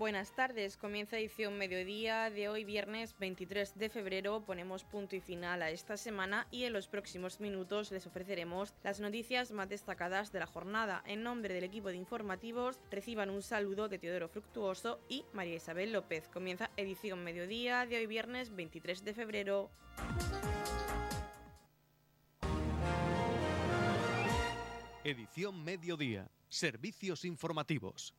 Buenas tardes, comienza edición mediodía de hoy viernes 23 de febrero. Ponemos punto y final a esta semana y en los próximos minutos les ofreceremos las noticias más destacadas de la jornada. En nombre del equipo de informativos reciban un saludo de Teodoro Fructuoso y María Isabel López. Comienza edición mediodía de hoy viernes 23 de febrero. Edición mediodía. Servicios informativos.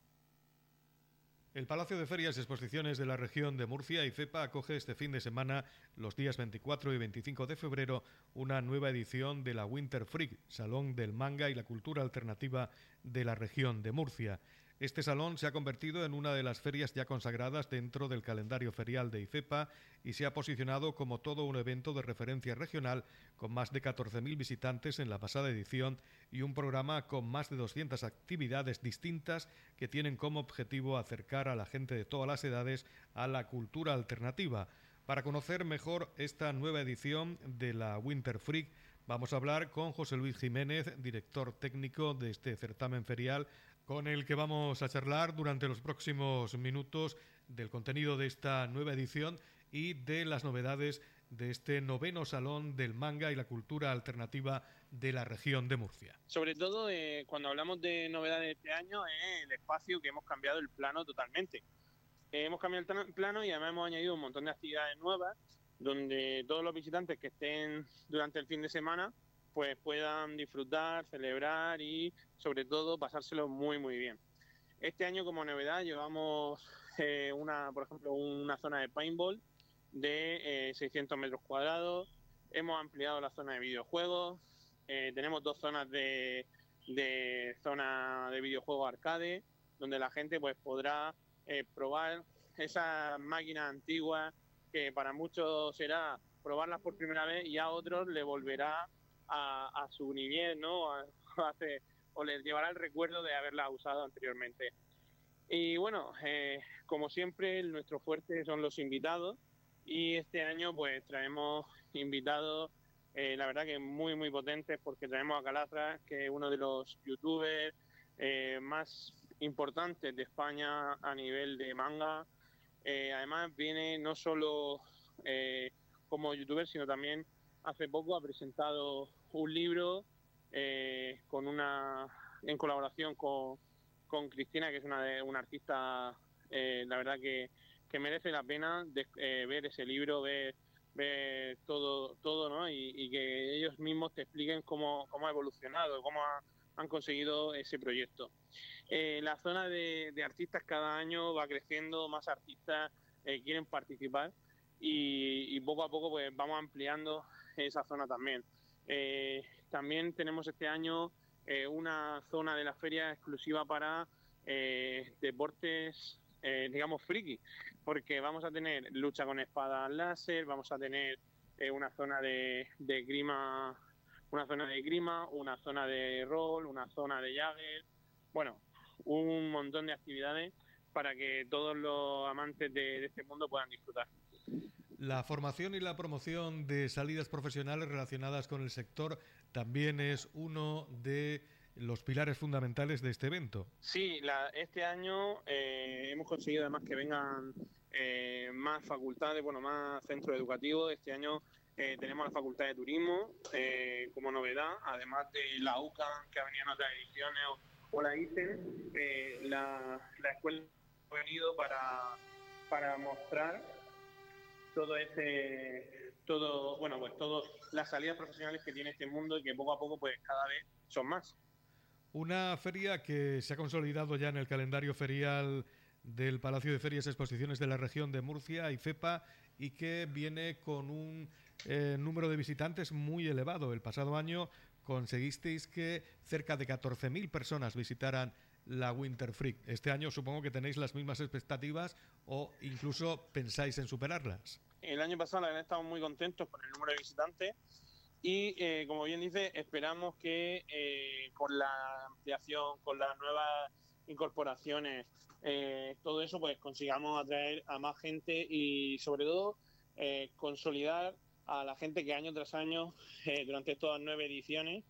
El Palacio de Ferias y Exposiciones de la región de Murcia y CEPA acoge este fin de semana, los días 24 y 25 de febrero, una nueva edición de la Winter Freak, Salón del Manga y la Cultura Alternativa de la región de Murcia. Este salón se ha convertido en una de las ferias ya consagradas dentro del calendario ferial de IFEPA y se ha posicionado como todo un evento de referencia regional con más de 14.000 visitantes en la pasada edición y un programa con más de 200 actividades distintas que tienen como objetivo acercar a la gente de todas las edades a la cultura alternativa. Para conocer mejor esta nueva edición de la Winter Freak, vamos a hablar con José Luis Jiménez, director técnico de este certamen ferial, con el que vamos a charlar durante los próximos minutos del contenido de esta nueva edición y de las novedades de este noveno salón del manga y la cultura alternativa de la región de Murcia. Sobre todo eh, cuando hablamos de novedades de este año es el espacio que hemos cambiado el plano totalmente. Eh, hemos cambiado el plano y además hemos añadido un montón de actividades nuevas donde todos los visitantes que estén durante el fin de semana pues puedan disfrutar, celebrar y sobre todo pasárselo muy muy bien. Este año como novedad llevamos eh, una, por ejemplo, una zona de paintball de 600 eh, metros cuadrados. Hemos ampliado la zona de videojuegos. Eh, tenemos dos zonas de, de zona de videojuegos arcade, donde la gente pues podrá probar esas máquinas antiguas que para muchos será probarlas por primera vez y a otros le volverá a, su niñez, ¿no? o les llevará el recuerdo de haberla usado anteriormente. Y bueno, eh, como siempre, nuestro fuerte son los invitados y este año pues traemos invitados, eh, la verdad que muy, muy potentes porque traemos a Calatra, que es uno de los youtubers eh, más importantes de España a nivel de manga. además viene no solo como youtuber, sino también hace poco ha presentado un libro eh, con una en colaboración con, con Cristina, que es una, de, una artista, eh, la verdad que, que, merece la pena eh, ver ese libro, ver, ver todo, todo ¿no? Y, que ellos mismos te expliquen cómo, cómo ha evolucionado, cómo han conseguido ese proyecto. la zona de, de, artistas cada año va creciendo, más artistas quieren participar y, poco a poco pues vamos ampliando esa zona también. También tenemos este año eh, una zona de la feria exclusiva para eh, deportes, digamos, friki, porque vamos a tener lucha con espadas láser, vamos a tener una zona de, de, grima, una zona de grima, una zona de rol, una zona de Jagger, bueno, un montón de actividades para que todos los amantes de este mundo puedan disfrutar. La formación y la promoción de salidas profesionales relacionadas con el sector también es uno de los pilares fundamentales de este evento. Sí, este año eh, hemos conseguido además que vengan eh, más facultades, bueno, más centros educativos. Este año eh, tenemos la Facultad de Turismo como novedad, además de la UCA que ha venido en otras ediciones o, la ICEN, la, la escuela ha venido para, para mostrar todo ese todo bueno pues todas las salidas profesionales que tiene este mundo y que poco a poco pues cada vez son más una feria que se ha consolidado ya en el calendario ferial del Palacio de Ferias y Exposiciones de la región de Murcia y FEPA y que viene con un eh, número de visitantes muy elevado. El pasado año conseguisteis que cerca de 14.000 personas visitaran la Winter Freak. Este año supongo que tenéis las mismas expectativas o incluso pensáis en superarlas. El año pasado la verdad estamos muy contentos con el número de visitantes y eh, como bien dice esperamos que eh, con la ampliación, con las nuevas incorporaciones, eh, todo eso pues consigamos atraer a más gente y sobre todo consolidar a la gente que año tras año durante estas nueve ediciones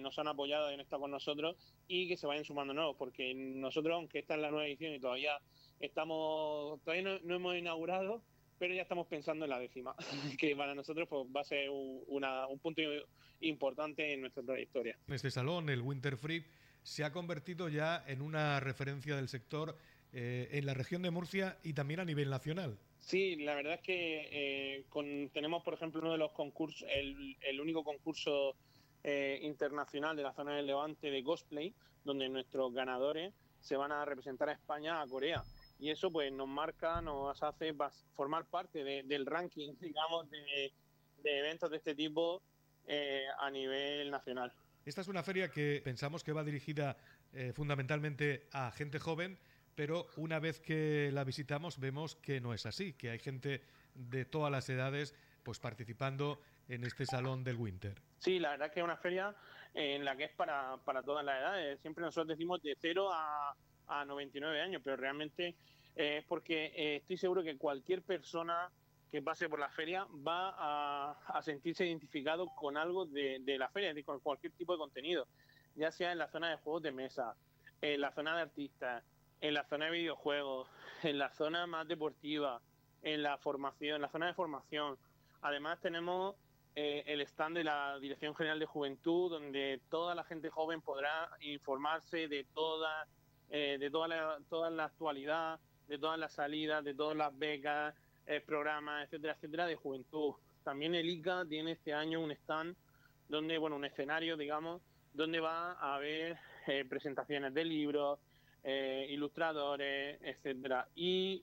nos han apoyado en estar con nosotros y que se vayan sumando nuevos, porque nosotros, aunque esta es la nueva edición y todavía estamos, todavía no, hemos inaugurado, pero ya estamos pensando en la décima, que para nosotros pues, va a ser un punto importante en nuestra trayectoria. Este salón, el Winter Free, se ha convertido ya en una referencia del sector eh, en la región de Murcia y también a nivel nacional. Sí, la verdad es que eh, tenemos, por ejemplo, uno de los concursos, el único concurso eh, internacional de la zona del Levante de cosplay, donde nuestros ganadores se van a representar a España, a Corea. Y eso pues nos marca, nos hace formar parte del ranking, digamos, de, eventos de este tipo eh, a nivel nacional. Esta es una feria que pensamos que va dirigida eh, fundamentalmente a gente joven, pero una vez que la visitamos vemos que no es así, que hay gente de todas las edades pues participando en este salón del Winter. Sí, la verdad es que es una feria en la que es para, para todas las edades. Siempre nosotros decimos de 0 a, a 99 años, pero realmente eh, es porque eh, estoy seguro que cualquier persona que pase por la feria va a, sentirse identificado con algo de, de, la feria, con cualquier tipo de contenido, ya sea en la zona de juegos de mesa, en la zona de artistas, en la zona de videojuegos, en la zona más deportiva, en la formación, en la zona de formación. Además tenemos eh, el stand de la Dirección General de Juventud, donde toda la gente joven podrá informarse de toda, eh, de toda la, toda la actualidad, de todas las salidas, de todas las becas, eh, programas, etcétera, etcétera, de juventud. También el ICA tiene este año un stand donde, bueno, un escenario, digamos, donde va a haber presentaciones de libros, ilustradores, etcétera. Y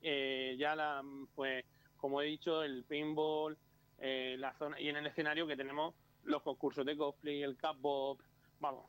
ya la, pues, como he dicho, el paintball, eh, la zona y en el escenario que tenemos los concursos de cosplay, el Capbob, vamos,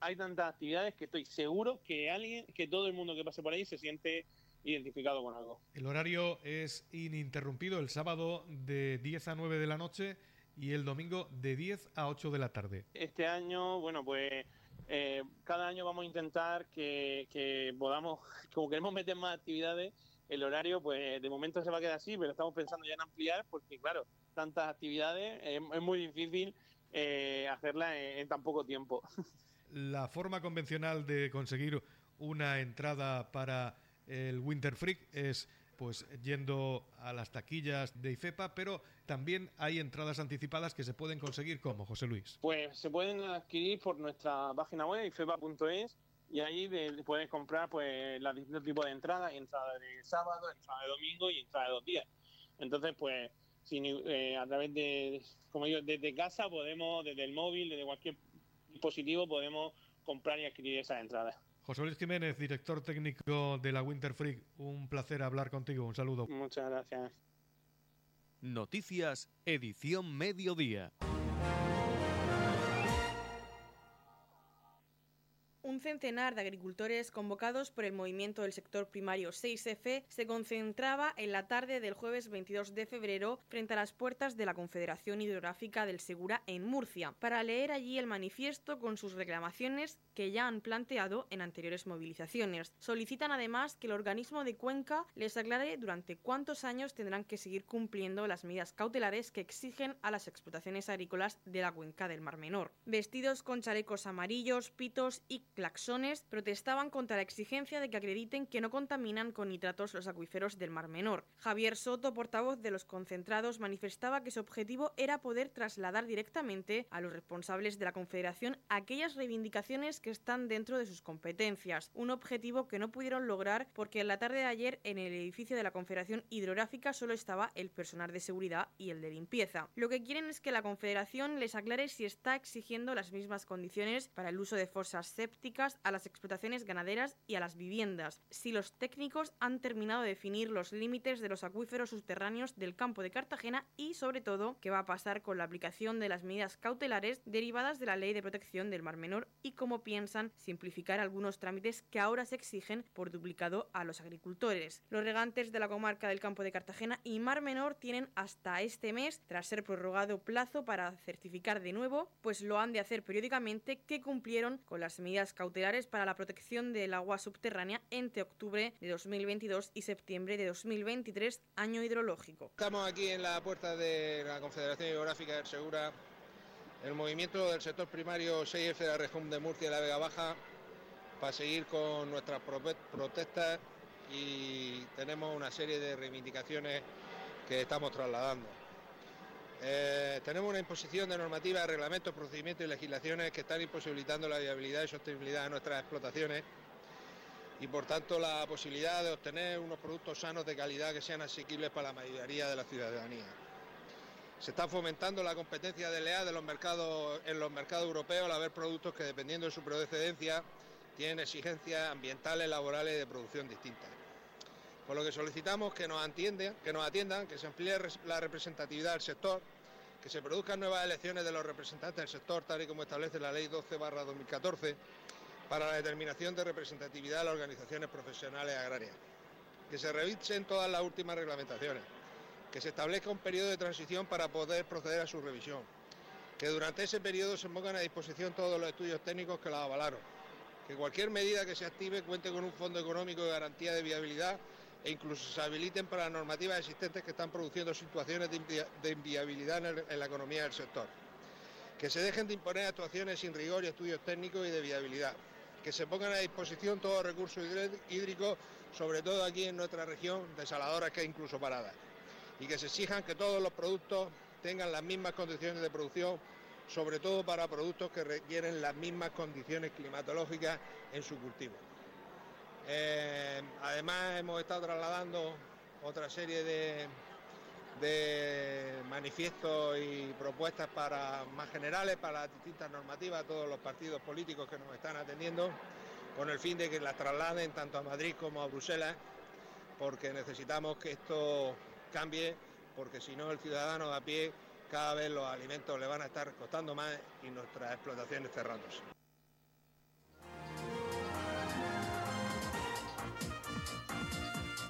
hay tantas actividades que estoy seguro que alguien, que todo el mundo que pase por ahí se siente identificado con algo. El horario es ininterrumpido el sábado de 10 a 9 de la noche y el domingo de 10 a 8 de la tarde. Este año, bueno, pues eh, cada año vamos a intentar que, que podamos, como queremos meter más actividades, el horario, pues de momento se va a quedar así, pero estamos pensando ya en ampliar porque, claro, tantas actividades, es, muy difícil eh, hacerla en, tan poco tiempo. La forma convencional de conseguir una entrada para el Winter Freak es pues yendo a las taquillas de IFEPA, pero también hay entradas anticipadas que se pueden conseguir como José Luis. Pues se pueden adquirir por nuestra página web ifepa.es y ahí puedes comprar pues los distintos tipos de entradas, entrada de sábado, entrada de domingo y entrada de dos días. Entonces, pues eh, a través de, como digo, desde casa podemos, desde el móvil, desde cualquier dispositivo, podemos comprar y adquirir esas entradas. José Luis Jiménez, director técnico de la Winter Freak, un placer hablar contigo, un saludo. Muchas gracias. Noticias, edición mediodía. Un centenar de agricultores convocados por el movimiento del sector primario 6F se concentraba en la tarde del jueves 22 de febrero frente a las puertas de la Confederación Hidrográfica del Segura en Murcia para leer allí el manifiesto con sus reclamaciones que ya han planteado en anteriores movilizaciones. Solicitan además que el organismo de Cuenca les aclare durante cuántos años tendrán que seguir cumpliendo las medidas cautelares que exigen a las explotaciones agrícolas de la cuenca del Mar Menor. Vestidos con chalecos amarillos, pitos y claxones protestaban contra la exigencia de que acrediten que no contaminan con nitratos los acuíferos del Mar Menor. Javier Soto, portavoz de los concentrados, manifestaba que su objetivo era poder trasladar directamente a los responsables de la Confederación aquellas reivindicaciones que están dentro de sus competencias, un objetivo que no pudieron lograr porque en la tarde de ayer en el edificio de la Confederación Hidrográfica solo estaba el personal de seguridad y el de limpieza. Lo que quieren es que la Confederación les aclare si está exigiendo las mismas condiciones para el uso de fosas sépticas a las explotaciones ganaderas y a las viviendas, si los técnicos han terminado de definir los límites de los acuíferos subterráneos del campo de Cartagena y, sobre todo, qué va a pasar con la aplicación de las medidas cautelares derivadas de la Ley de Protección del Mar Menor y cómo piensan simplificar algunos trámites que ahora se exigen por duplicado a los agricultores. Los regantes de la comarca del campo de Cartagena y Mar Menor tienen hasta este mes, tras ser prorrogado plazo para certificar de nuevo, pues lo han de hacer periódicamente que cumplieron con las medidas cautelares para la protección del agua subterránea entre octubre de 2022 y septiembre de 2023, año hidrológico. Estamos aquí en la puerta de la Confederación Hidrográfica del Segura el movimiento del sector primario 6F de la región de Murcia y la Vega Baja para seguir con nuestras protestas y tenemos una serie de reivindicaciones que estamos trasladando. Eh, tenemos una imposición de normativas, reglamentos, procedimientos y legislaciones que están imposibilitando la viabilidad y sostenibilidad de nuestras explotaciones y por tanto la posibilidad de obtener unos productos sanos de calidad que sean asequibles para la mayoría de la ciudadanía. Se está fomentando la competencia de de los mercados, en los mercados europeos al haber productos que dependiendo de su procedencia tienen exigencias ambientales, laborales y de producción distintas. Por lo que solicitamos que nos, atiendan, que nos atiendan, que se amplíe la representatividad del sector, que se produzcan nuevas elecciones de los representantes del sector, tal y como establece la Ley 12-2014, para la determinación de representatividad de las organizaciones profesionales agrarias, que se revisen todas las últimas reglamentaciones, que se establezca un periodo de transición para poder proceder a su revisión, que durante ese periodo se pongan a disposición todos los estudios técnicos que la avalaron, que cualquier medida que se active cuente con un fondo económico de garantía de viabilidad e incluso se habiliten para las normativas existentes que están produciendo situaciones de inviabilidad en la economía del sector. Que se dejen de imponer actuaciones sin rigor y estudios técnicos y de viabilidad. Que se pongan a disposición todos los recursos hídricos, sobre todo aquí en nuestra región, desaladoras que hay incluso paradas. Y que se exijan que todos los productos tengan las mismas condiciones de producción, sobre todo para productos que requieren las mismas condiciones climatológicas en su cultivo. Eh, además hemos estado trasladando otra serie de, manifiestos y propuestas para más generales para las distintas normativas a todos los partidos políticos que nos están atendiendo con el fin de que las trasladen tanto a Madrid como a Bruselas porque necesitamos que esto cambie porque si no el ciudadano a pie cada vez los alimentos le van a estar costando más y nuestras explotaciones cerrándose.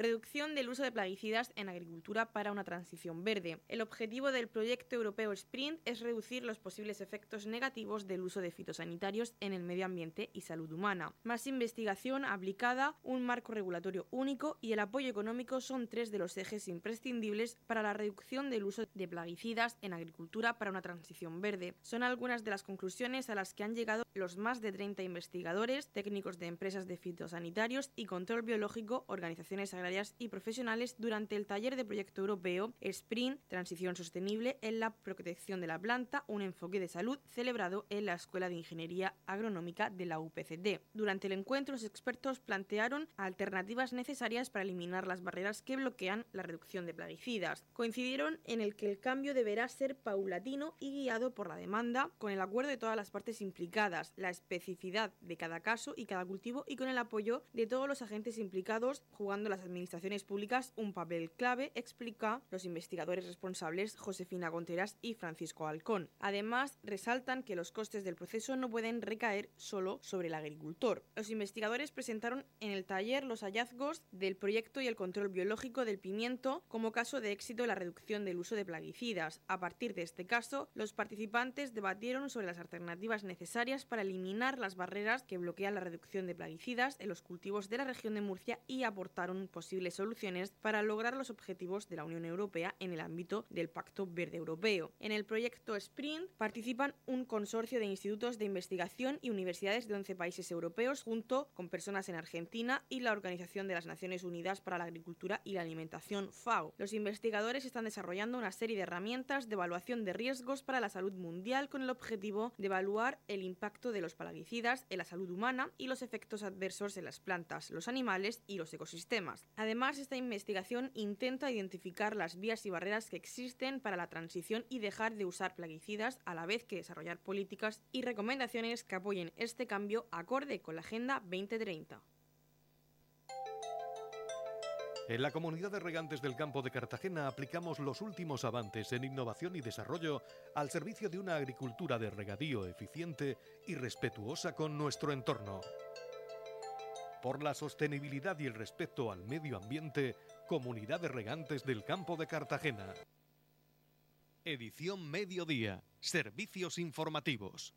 Reducción del uso de plaguicidas en agricultura para una transición verde. El objetivo del proyecto europeo Sprint es reducir los posibles efectos negativos del uso de fitosanitarios en el medio ambiente y salud humana. Más investigación aplicada, un marco regulatorio único y el apoyo económico son tres de los ejes imprescindibles para la reducción del uso de plaguicidas en agricultura para una transición verde. Son algunas de las conclusiones a las que han llegado los más de 30 investigadores, técnicos de empresas de fitosanitarios y control biológico, organizaciones agrarias y profesionales durante el taller de proyecto europeo Sprint Transición Sostenible en la Protección de la Planta, un enfoque de salud celebrado en la Escuela de Ingeniería Agronómica de la UPCD. Durante el encuentro, los expertos plantearon alternativas necesarias para eliminar las barreras que bloquean la reducción de plaguicidas. Coincidieron en el que el cambio deberá ser paulatino y guiado por la demanda, con el acuerdo de todas las partes implicadas, la especificidad de cada caso y cada cultivo y con el apoyo de todos los agentes implicados, jugando las administraciones administraciones públicas un papel clave, explica los investigadores responsables Josefina Gonteras y Francisco Alcón. Además, resaltan que los costes del proceso no pueden recaer solo sobre el agricultor. Los investigadores presentaron en el taller los hallazgos del proyecto y el control biológico del pimiento como caso de éxito en la reducción del uso de plaguicidas. A partir de este caso, los participantes debatieron sobre las alternativas necesarias para eliminar las barreras que bloquean la reducción de plaguicidas en los cultivos de la región de Murcia y aportaron posibles soluciones para lograr los objetivos de la Unión Europea en el ámbito del Pacto Verde Europeo. En el proyecto Sprint participan un consorcio de institutos de investigación y universidades de 11 países europeos junto con personas en Argentina y la Organización de las Naciones Unidas para la Agricultura y la Alimentación FAO. Los investigadores están desarrollando una serie de herramientas de evaluación de riesgos para la salud mundial con el objetivo de evaluar el impacto de los plaguicidas en la salud humana y los efectos adversos en las plantas, los animales y los ecosistemas. Además, esta investigación intenta identificar las vías y barreras que existen para la transición y dejar de usar plaguicidas a la vez que desarrollar políticas y recomendaciones que apoyen este cambio acorde con la Agenda 2030. En la comunidad de regantes del campo de Cartagena aplicamos los últimos avances en innovación y desarrollo al servicio de una agricultura de regadío eficiente y respetuosa con nuestro entorno. Por la sostenibilidad y el respeto al medio ambiente, Comunidad de Regantes del Campo de Cartagena. Edición Mediodía. Servicios informativos.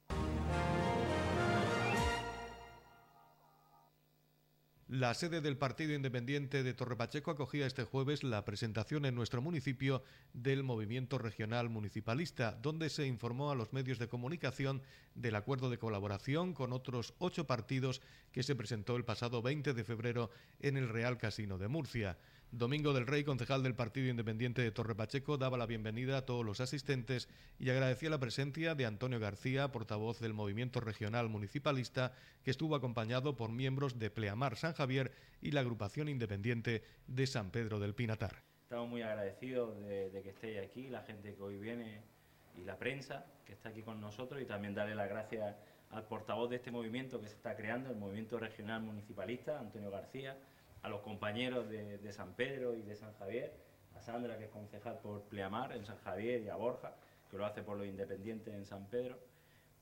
La sede del Partido Independiente de Torrepacheco acogía este jueves la presentación en nuestro municipio del Movimiento Regional Municipalista, donde se informó a los medios de comunicación del acuerdo de colaboración con otros ocho partidos que se presentó el pasado 20 de febrero en el Real Casino de Murcia. Domingo del Rey, concejal del Partido Independiente de Torre Pacheco, daba la bienvenida a todos los asistentes y agradecía la presencia de Antonio García, portavoz del Movimiento Regional Municipalista, que estuvo acompañado por miembros de Pleamar San Javier y la agrupación independiente de San Pedro del Pinatar. Estamos muy agradecidos de, que estéis aquí, la gente que hoy viene y la prensa que está aquí con nosotros y también darle las gracias al portavoz de este movimiento que se está creando, el Movimiento Regional Municipalista, Antonio García a los compañeros de, San Pedro y de San Javier, a Sandra, que es concejal por Pleamar en San Javier, y a Borja, que lo hace por los independientes en San Pedro.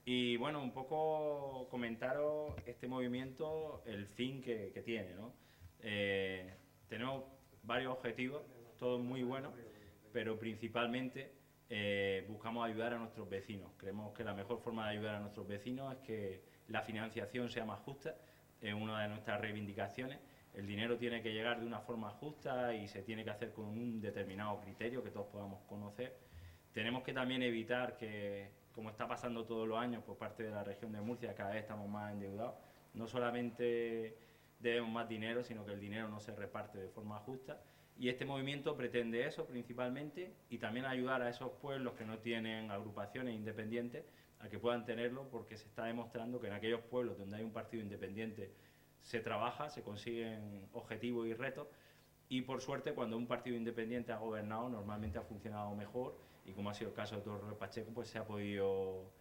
Y bueno, un poco comentaros este movimiento, el fin que, tiene. ¿no? Eh, tenemos varios objetivos, todos muy buenos, pero principalmente eh, buscamos ayudar a nuestros vecinos. Creemos que la mejor forma de ayudar a nuestros vecinos es que la financiación sea más justa, es una de nuestras reivindicaciones el dinero tiene que llegar de una forma justa y se tiene que hacer con un determinado criterio que todos podamos conocer. Tenemos que también evitar que, como está pasando todos los años por parte de la región de Murcia, cada vez estamos más endeudados. No solamente debemos más dinero, sino que el dinero no se reparte de forma justa. Y este movimiento pretende eso principalmente y también ayudar a esos pueblos que no tienen agrupaciones independientes a que puedan tenerlo porque se está demostrando que en aquellos pueblos donde hay un partido independiente se trabaja, se consiguen objetivos y retos y por suerte cuando un partido independiente ha gobernado normalmente ha funcionado mejor y como ha sido el caso de Torre Pacheco pues se ha podido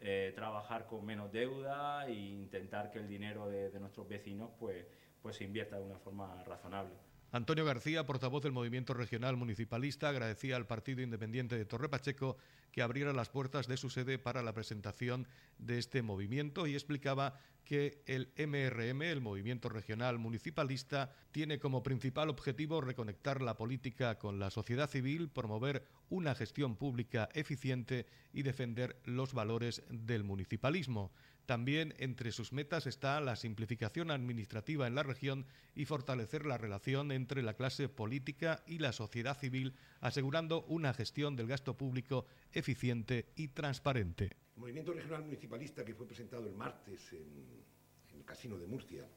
eh, trabajar con menos deuda e intentar que el dinero de, de nuestros vecinos pues, pues se invierta de una forma razonable. Antonio García, portavoz del Movimiento Regional Municipalista, agradecía al Partido Independiente de Torre Pacheco que abriera las puertas de su sede para la presentación de este movimiento y explicaba que el MRM, el Movimiento Regional Municipalista, tiene como principal objetivo reconectar la política con la sociedad civil, promover una gestión pública eficiente y defender los valores del municipalismo. También entre sus metas está la simplificación administrativa en la región y fortalecer la relación entre la clase política y la sociedad civil, asegurando una gestión del gasto público eficiente y transparente. El movimiento regional municipalista que fue presentado el martes en, el Casino de Murcia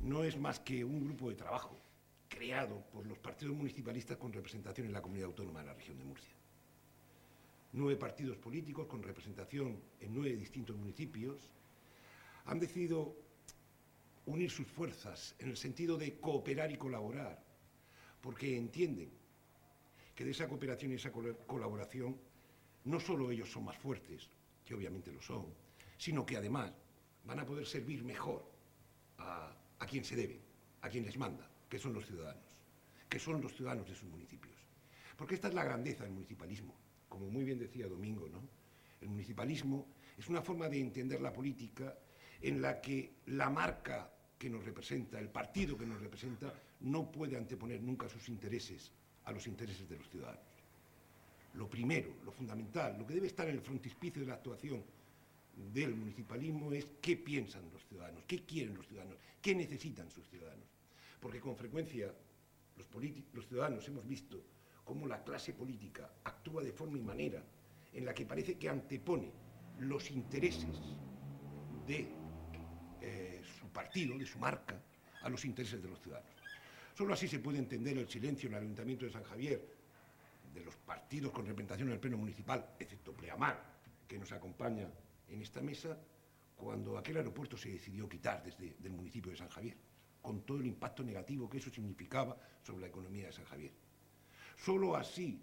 no es más que un grupo de trabajo creado por los partidos municipalistas con representación en la comunidad autónoma de la región de Murcia nueve partidos políticos con representación en nueve distintos municipios, han decidido unir sus fuerzas en el sentido de cooperar y colaborar, porque entienden que de esa cooperación y esa colaboración no solo ellos son más fuertes, que obviamente lo son, sino que además van a poder servir mejor a, a quien se debe, a quien les manda, que son los ciudadanos, que son los ciudadanos de sus municipios. Porque esta es la grandeza del municipalismo como muy bien decía Domingo, ¿no? El municipalismo es una forma de entender la política en la que la marca que nos representa, el partido que nos representa, no puede anteponer nunca sus intereses a los intereses de los ciudadanos. Lo primero, lo fundamental, lo que debe estar en el frontispicio de la actuación del municipalismo es qué piensan los ciudadanos, qué quieren los ciudadanos, qué necesitan sus ciudadanos. Porque con frecuencia los, los ciudadanos hemos visto cómo la clase política actúa de forma y manera en la que parece que antepone los intereses de eh, su partido, de su marca, a los intereses de los ciudadanos. Solo así se puede entender el silencio en el Ayuntamiento de San Javier de los partidos con representación en el Pleno Municipal, excepto Pleamar, que nos acompaña en esta mesa, cuando aquel aeropuerto se decidió quitar desde el municipio de San Javier, con todo el impacto negativo que eso significaba sobre la economía de San Javier. Solo así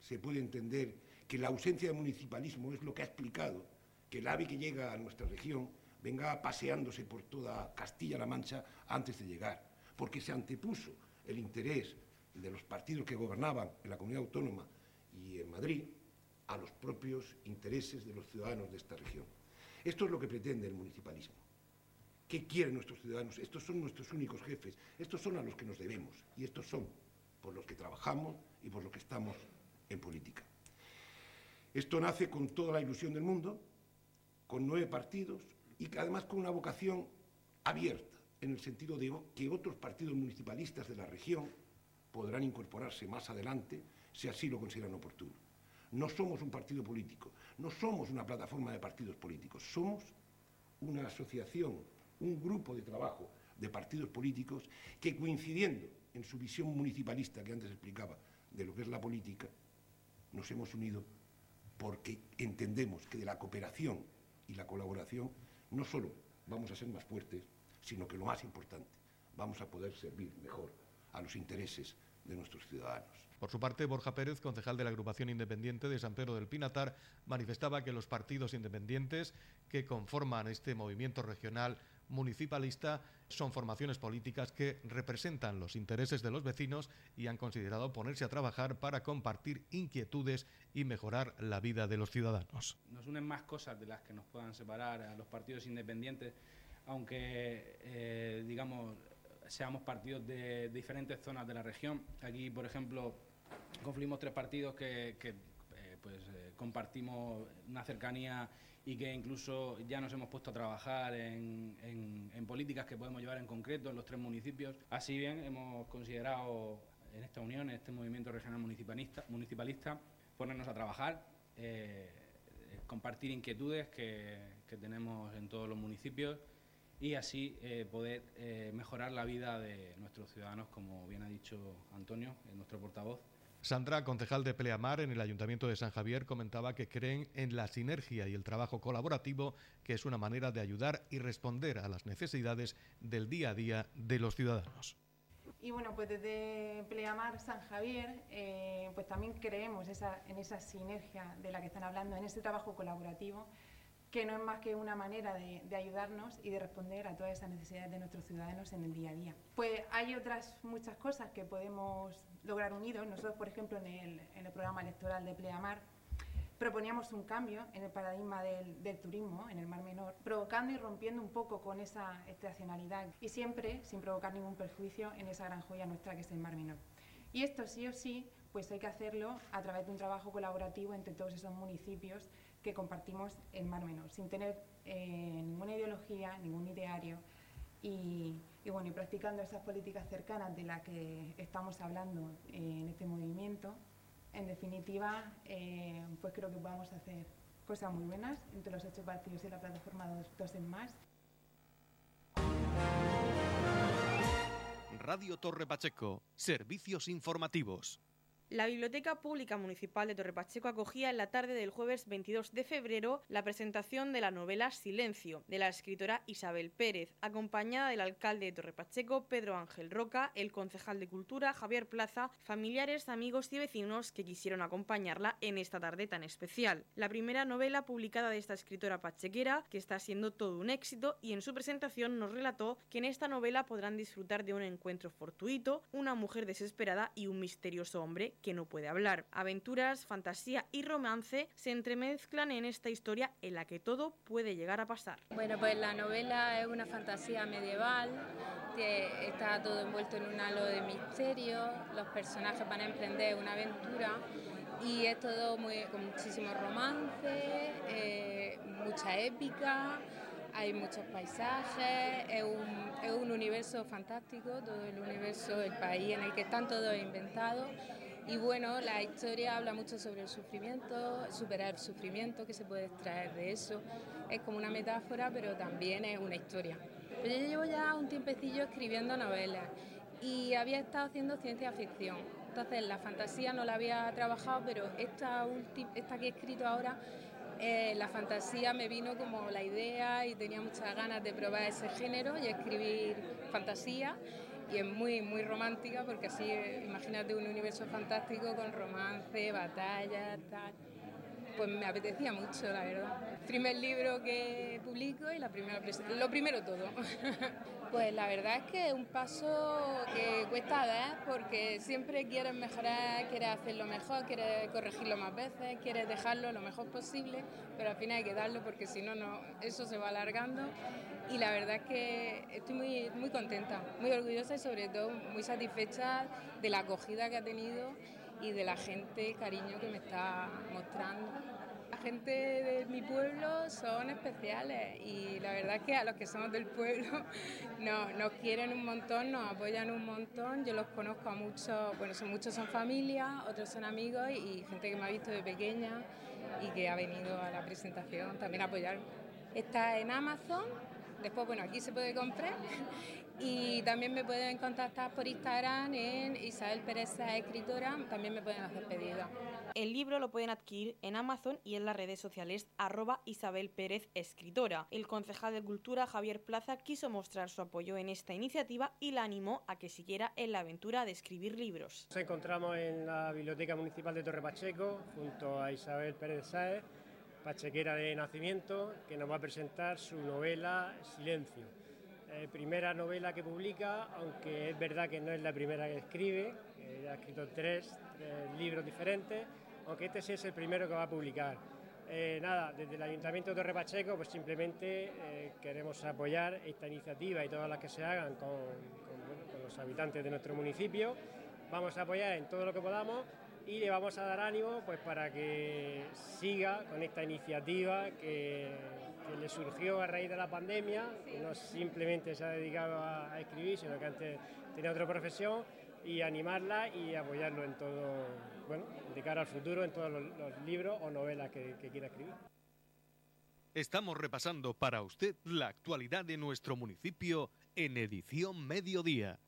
se puede entender que la ausencia de municipalismo es lo que ha explicado que el ave que llega a nuestra región venga paseándose por toda Castilla-La Mancha antes de llegar, porque se antepuso el interés de los partidos que gobernaban en la comunidad autónoma y en Madrid a los propios intereses de los ciudadanos de esta región. Esto es lo que pretende el municipalismo. ¿Qué quieren nuestros ciudadanos? Estos son nuestros únicos jefes, estos son a los que nos debemos y estos son por los que trabajamos y por los que estamos en política. Esto nace con toda la ilusión del mundo, con nueve partidos y además con una vocación abierta, en el sentido de que otros partidos municipalistas de la región podrán incorporarse más adelante si así lo consideran oportuno. No somos un partido político, no somos una plataforma de partidos políticos, somos una asociación, un grupo de trabajo de partidos políticos que coincidiendo en su visión municipalista que antes explicaba de lo que es la política, nos hemos unido porque entendemos que de la cooperación y la colaboración no solo vamos a ser más fuertes, sino que lo más importante, vamos a poder servir mejor a los intereses de nuestros ciudadanos. Por su parte, Borja Pérez, concejal de la agrupación independiente de San Pedro del Pinatar, manifestaba que los partidos independientes que conforman este movimiento regional municipalista son formaciones políticas que representan los intereses de los vecinos y han considerado ponerse a trabajar para compartir inquietudes y mejorar la vida de los ciudadanos. Nos unen más cosas de las que nos puedan separar a los partidos independientes, aunque, eh, digamos, seamos partidos de diferentes zonas de la región. Aquí, por ejemplo, confluimos tres partidos que, eh, pues, eh, compartimos una cercanía y que incluso ya nos hemos puesto a trabajar en, políticas que podemos llevar en concreto en los tres municipios. Así bien, hemos considerado en esta unión, en este movimiento regional municipalista, municipalista ponernos a trabajar, eh, compartir inquietudes que, tenemos en todos los municipios y así eh, poder eh, mejorar la vida de nuestros ciudadanos, como bien ha dicho Antonio, nuestro portavoz. Sandra, concejal de Pleamar en el Ayuntamiento de San Javier, comentaba que creen en la sinergia y el trabajo colaborativo, que es una manera de ayudar y responder a las necesidades del día a día de los ciudadanos. Y bueno, pues desde Pleamar San Javier, eh, pues también creemos en esa sinergia de la que están hablando, en ese trabajo colaborativo que no es más que una manera de, ayudarnos y de responder a todas esas necesidades de nuestros ciudadanos en el día a día. Pues hay otras muchas cosas que podemos lograr unidos. Nosotros, por ejemplo, en el, programa electoral de Pleamar, proponíamos un cambio en el paradigma del, del, turismo en el Mar Menor, provocando y rompiendo un poco con esa estacionalidad y siempre sin provocar ningún perjuicio en esa gran joya nuestra que es el Mar Menor. Y esto sí o sí, pues hay que hacerlo a través de un trabajo colaborativo entre todos esos municipios que compartimos el Mar Menor, sin tener eh, ninguna ideología, ningún ideario y, bueno, y practicando esas políticas cercanas de las que estamos hablando en este movimiento, en definitiva, eh, pues creo que podamos hacer cosas muy buenas entre los ocho partidos y la plataforma dos, dos en más. Radio Torre Pacheco, servicios informativos. La Biblioteca Pública Municipal de Torrepacheco acogía en la tarde del jueves 22 de febrero la presentación de la novela Silencio, de la escritora Isabel Pérez, acompañada del alcalde de Torrepacheco, Pedro Ángel Roca, el concejal de Cultura, Javier Plaza, familiares, amigos y vecinos que quisieron acompañarla en esta tarde tan especial. La primera novela publicada de esta escritora pachequera, que está siendo todo un éxito, y en su presentación nos relató que en esta novela podrán disfrutar de un encuentro fortuito, una mujer desesperada y un misterioso hombre que no puede hablar. Aventuras, fantasía y romance se entremezclan en esta historia en la que todo puede llegar a pasar. Bueno, pues la novela es una fantasía medieval, que está todo envuelto en un halo de misterio, los personajes van a emprender una aventura y es todo muy, con muchísimo romance, eh, mucha épica hay muchos paisajes, es un, universo fantástico, todo el universo, el país en el que están todos inventados y bueno, la historia habla mucho sobre el sufrimiento, superar el sufrimiento que se puede extraer de eso. Es como una metáfora, pero también es una historia. Pero yo llevo ya un tiempecillo escribiendo novelas y había estado haciendo ciencia ficción. Entonces la fantasía no la había trabajado, pero esta, esta que he escrito ahora, eh, la fantasía me vino como la idea y tenía muchas ganas de probar ese género y escribir fantasía y es muy, muy romántica porque así, imagínate un universo fantástico con romance, batalla, tal. Pues me apetecía mucho, la verdad. Primer libro que publico y la primera lo primero todo. Pues la verdad es que es un paso que cuesta dar porque siempre quieres mejorar, quieres hacerlo mejor, quieres corregirlo más veces, quieres dejarlo lo mejor posible, pero al final hay que darlo porque si no, no eso se va alargando. Y la verdad es que estoy muy, muy contenta, muy orgullosa y sobre todo muy satisfecha de la acogida que ha tenido y de la gente, cariño que me está mostrando. La gente de mi pueblo son especiales y la verdad es que a los que somos del pueblo nos, quieren un montón, nos apoyan un montón. Yo los conozco a muchos, bueno, son, muchos son familias, otros son amigos y gente que me ha visto de pequeña y que ha venido a la presentación también a apoyar. Está en Amazon, después, bueno, aquí se puede comprar y también me pueden contactar por Instagram en Isabel Pérez Escritora, también me pueden hacer pedidos. El libro lo pueden adquirir en Amazon y en las redes sociales arroba Isabel Pérez Escritora. El concejal de Cultura Javier Plaza quiso mostrar su apoyo en esta iniciativa y la animó a que siguiera en la aventura de escribir libros. Nos encontramos en la Biblioteca Municipal de Torre Pacheco junto a Isabel Pérez Sáez, pachequera de nacimiento, que nos va a presentar su novela Silencio. Eh, primera novela que publica, aunque es verdad que no es la primera que escribe, ha escrito tres, libros diferentes aunque este sí es el primero que va a publicar. Eh, nada, desde el Ayuntamiento de Torre Pacheco, pues simplemente eh, queremos apoyar esta iniciativa y todas las que se hagan con, los habitantes de nuestro municipio. Vamos a apoyar en todo lo que podamos y le vamos a dar ánimo pues para que siga con esta iniciativa que, le surgió a raíz de la pandemia, que no simplemente se ha dedicado a, a escribir, sino que antes tenía otra profesión y animarla y apoyarlo en todo, bueno, de cara al futuro, en todos los, libros o novelas que, que quiera escribir. Estamos repasando para usted la actualidad de nuestro municipio en edición mediodía.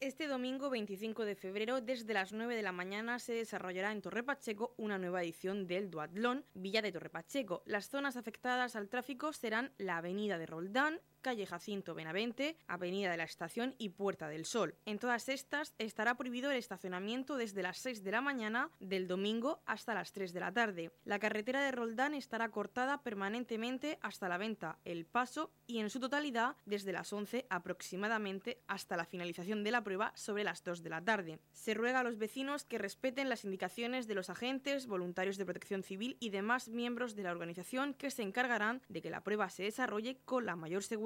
Este domingo 25 de febrero, desde las 9 de la mañana, se desarrollará en Torre Pacheco una nueva edición del Duatlón Villa de Torre Pacheco. Las zonas afectadas al tráfico serán la avenida de Roldán, calle Jacinto Benavente, Avenida de la Estación y Puerta del Sol. En todas estas estará prohibido el estacionamiento desde las 6 de la mañana del domingo hasta las 3 de la tarde. La carretera de Roldán estará cortada permanentemente hasta la venta El Paso y en su totalidad desde las 11 aproximadamente hasta la finalización de la prueba sobre las 2 de la tarde. Se ruega a los vecinos que respeten las indicaciones de los agentes, voluntarios de protección civil y demás miembros de la organización que se encargarán de que la prueba se desarrolle con la mayor seguridad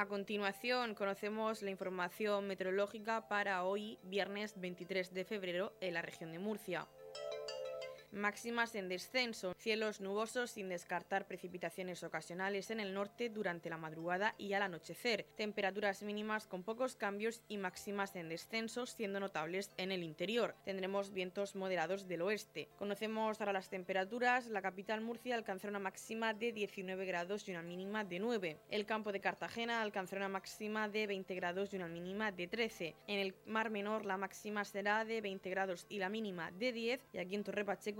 A continuación conocemos la información meteorológica para hoy, viernes 23 de febrero, en la región de Murcia máximas en descenso, cielos nubosos sin descartar precipitaciones ocasionales en el norte durante la madrugada y al anochecer, temperaturas mínimas con pocos cambios y máximas en descenso siendo notables en el interior. Tendremos vientos moderados del oeste. Conocemos ahora las temperaturas, la capital Murcia alcanzará una máxima de 19 grados y una mínima de 9. El campo de Cartagena alcanzará una máxima de 20 grados y una mínima de 13. En el Mar Menor la máxima será de 20 grados y la mínima de 10 y aquí en Torre Pacheco